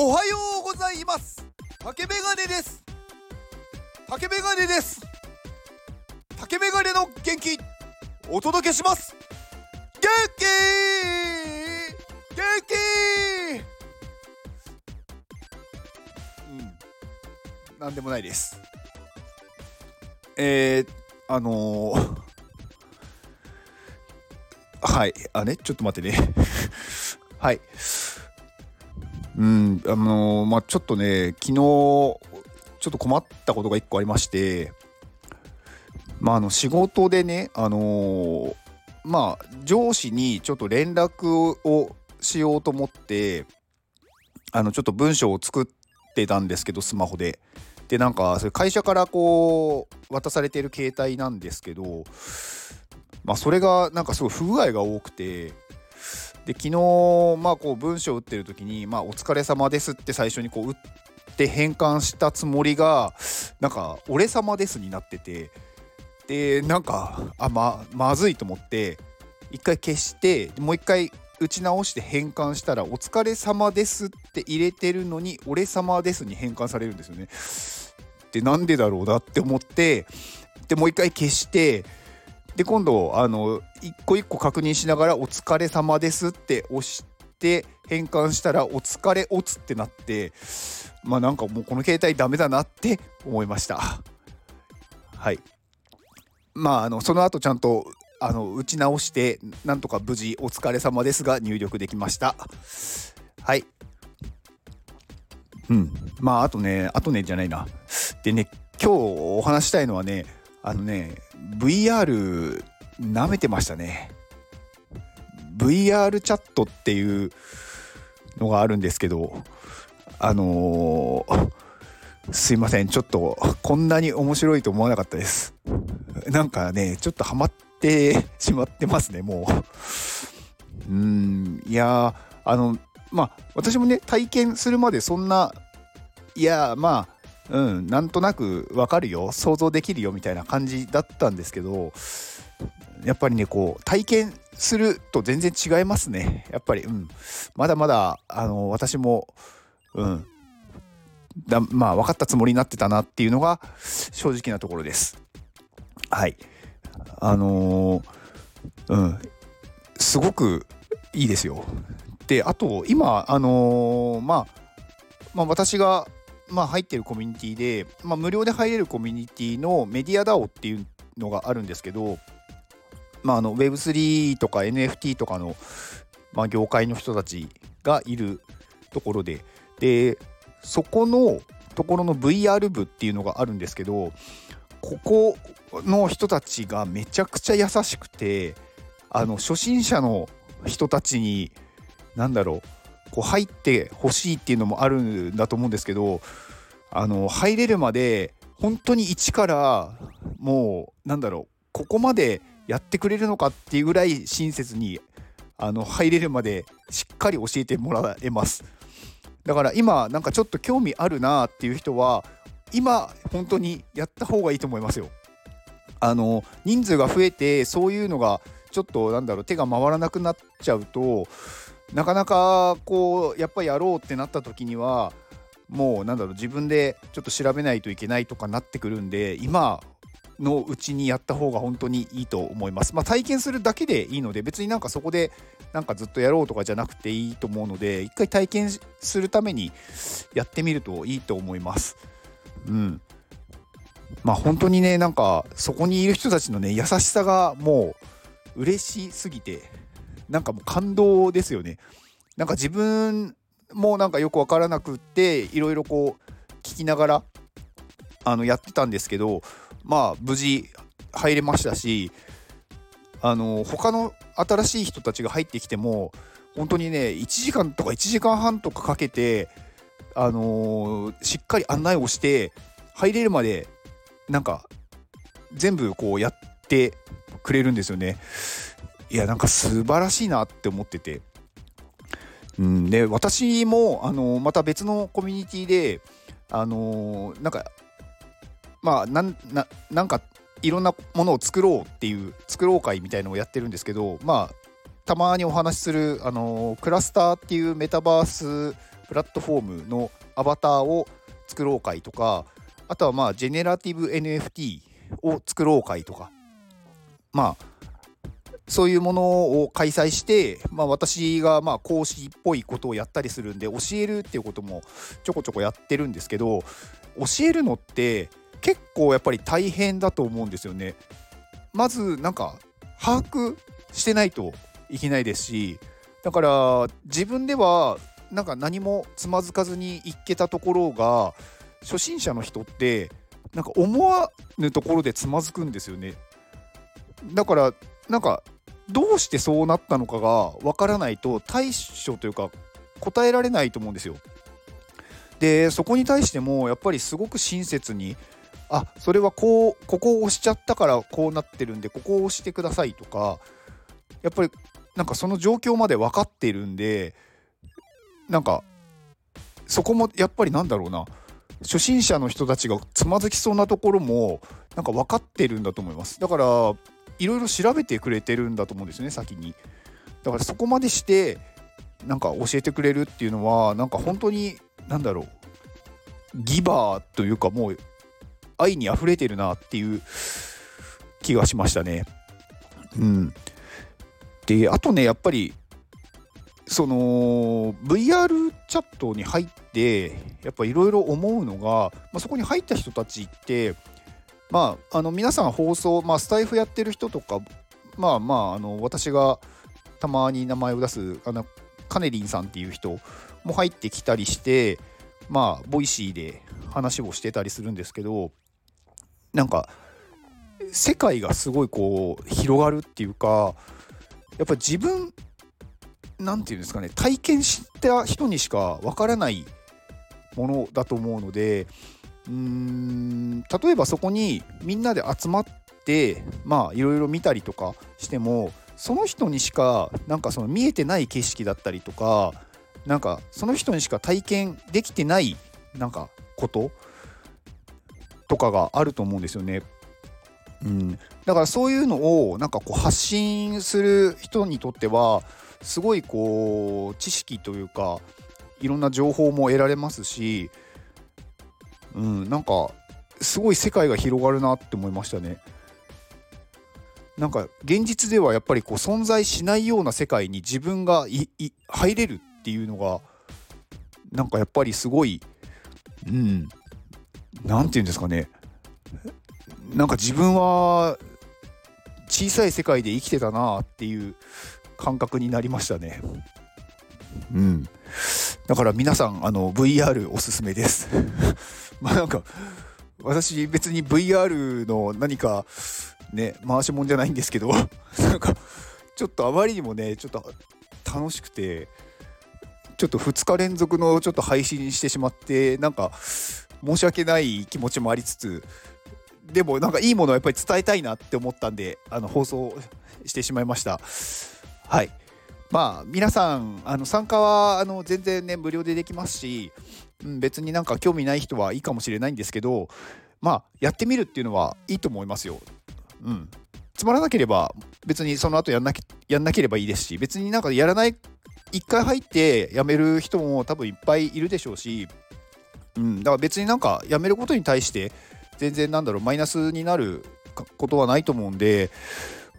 おはようございます。竹メガネです。竹メガネです。竹メガネの元気。お届けします。元気！元気！うん。なんでもないです。えー、あのー、はい。あねちょっと待ってね。はい。うん、あのー、まあちょっとね、昨日、ちょっと困ったことが1個ありまして、まああの仕事でね、あのー、まあ上司にちょっと連絡をしようと思って、あのちょっと文章を作ってたんですけど、スマホで。で、なんか、それ会社からこう、渡されてる携帯なんですけど、まあそれがなんかすごい不具合が多くて、で昨日まあこう文章を打ってる時に「まあ、お疲れ様です」って最初にこう打って変換したつもりがなんか「俺様です」になっててでなんかあままずいと思って一回消してもう一回打ち直して変換したら「お疲れ様です」って入れてるのに「俺様です」に変換されるんですよね。でなんでだろうなって思ってでもう一回消してで今度あの一個一個確認しながら「お疲れ様です」って押して変換したら「お疲れおつ」ってなってまあなんかもうこの携帯ダメだなって思いました。はい。まああのその後ちゃんとあの打ち直してなんとか無事「お疲れ様です」が入力できました。はい。うん。まああとねあとねじゃないな。でね今日お話したいのはねあのね VR 舐めてましたね。VR チャットっていうのがあるんですけどあのー、すいませんちょっとこんなに面白いと思わなかったです。なんかねちょっとハマってしまってますねもう。うんいやあのまあ私もね体験するまでそんないやまあうんなんとなくわかるよ。想像できるよみたいな感じだったんですけどやっぱりねこう体験すると全然違いますね。やっぱりうん。まだまだあの私もうん。だまあ分かったつもりになってたなっていうのが正直なところです。はい。あのー、うん。すごくいいですよ。であと今あのー、まあまあ私がまあ、入ってるコミュニティで、まあ、無料で入れるコミュニティのメディア DAO っていうのがあるんですけど、まあ、あの Web3 とか NFT とかの、まあ、業界の人たちがいるところででそこのところの VR 部っていうのがあるんですけどここの人たちがめちゃくちゃ優しくてあの初心者の人たちに何だろうこう入ってほしいっていうのもあるんだと思うんですけどあの入れるまで本当に一からもうなんだろうここまでやってくれるのかっていうぐらい親切にあの入れるまでしっかり教えてもらえます。だから今なんかちょっと興味あるなっていう人は今本当にやった方がいいと思いますよ。あの人数が増えてそういうのがちょっとなんだろう手が回らなくなっちゃうとなかなかこうやっぱりやろうってなった時にはもうなんだろう自分でちょっと調べないといけないとかなってくるんで今のうちにやった方が本当にいいと思います。まあ、体験するだけでいいので別になんかそこでなんかずっとやろうとかじゃなくていいと思うので一回体験するためにやってみるといいと思います。うん。まあ本当にねなんかそこにいる人たちのね優しさがもう嬉しすぎてなんかもう感動ですよね。なんか自分もなんかよく分からなくっていろいろこう聞きながらあのやってたんですけどまあ無事入れましたしあの他の新しい人たちが入ってきても本当にね1時間とか1時間半とかかけてあのー、しっかり案内をして入れるまでなんか全部こうやってくれるんですよね。いやなんか素晴らしいなって思ってて、うん、で私もあのまた別のコミュニティであのなんかまあなんなんかいろんなものを作ろうっていう作ろう会みたいのをやってるんですけどまあたまにお話しするあのクラスターっていうメタバースプラットフォームのアバターを作ろう会とかあとはまあジェネラティブ NFT を作ろう会とか。まあそういうものを開催して、まあ、私がまあ講師っぽいことをやったりするんで教えるっていうこともちょこちょこやってるんですけど教えるのって結構やっぱり大変だと思うんですよね。まずなんか把握してないといけないですしだから自分ではなんか何もつまずかずにいけたところが初心者の人ってなんか思わぬところでつまずくんですよね。だからなんかどうしてそうなったのかがわからないと対処というか答えられないと思うんですよ。でそこに対してもやっぱりすごく親切にあそれはこうここを押しちゃったからこうなってるんでここを押してくださいとかやっぱりなんかその状況まで分かっているんでなんかそこもやっぱりなんだろうな初心者の人たちがつまずきそうなところもなんか分かってるんだと思いますだからいろいろ調べてくれてるんだと思うんですね先に。だからそこまでしてなんか教えてくれるっていうのはなんか本当になんだろうギバーというかもう愛に溢れてるなっていう気がしましたね。うん。であとねやっぱりその VR チャットに入ってやっぱいろいろ思うのが、まあ、そこに入った人たちってまああの皆さん放送、まあ、スタイフやってる人とかまあまああの私がたまに名前を出すあのカネリンさんっていう人も入ってきたりしてまあ Voicy で話をしてたりするんですけどなんか世界がすごいこう広がるっていうかやっぱ自分何て言うんですかね体験した人にしかわからないものだと思うのでうーん例えばそこにみんなで集まってまあいろいろ見たりとかしてもその人にしかなんかその見えてない景色だったりとかなんかその人にしか体験できてないなんかこととかがあると思うんですよね。うん、だからそういうのをなんかこう発信する人にとってはすごいこう知識というかいろんな情報も得られますし、うん、なんかすごい世界が広がるなって思いましたね。なんか現実ではやっぱりこう存在しないような世界に自分が入れるっていうのがなんかやっぱりすごいうん何て言うんですかねなんか自分は小さい世界で生きてたなっていう感覚になりましたね。うん。だから皆さん、あの、VR おすすめです。まあなんか、私別に VR の何かね、回しもんじゃないんですけど、なんか、ちょっとあまりにもね、ちょっと楽しくて、ちょっと2日連続のちょっと配信してしまって、なんか、申し訳ない気持ちもありつつ、でもなんかいいものをやっぱり伝えたいなって思ったんで、あの放送してしまいました。はい。まあ皆さんあの参加はあの全然ね無料でできますし、うん、別になんか興味ない人はいいかもしれないんですけどまあやってみるっていうのはいいと思いますよ。うん。つまらなければ別にその後やんなやんなければいいですし別になんかやらない一回入ってやめる人も多分いっぱいいるでしょうし、うん、だから別になんかやめることに対して全然なんだろうマイナスになることはないと思うんで、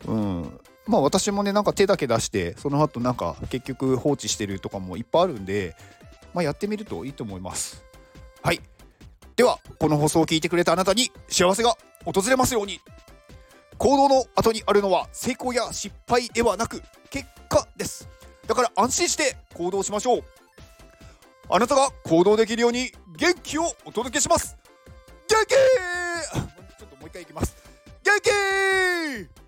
うん、まあ私もねなんか手だけ出してその後なんか結局放置してるとかもいっぱいあるんで、まあ、やってみるといいと思います。はい。では、この放送を聞いてくれたあなたに幸せが訪れますように。行動の後にあるのは成功や失敗ではなく結果です。だから安心して行動しましょう。あなたが行動できるように元気をお届けします。元気ちょっともう一回いきます。元気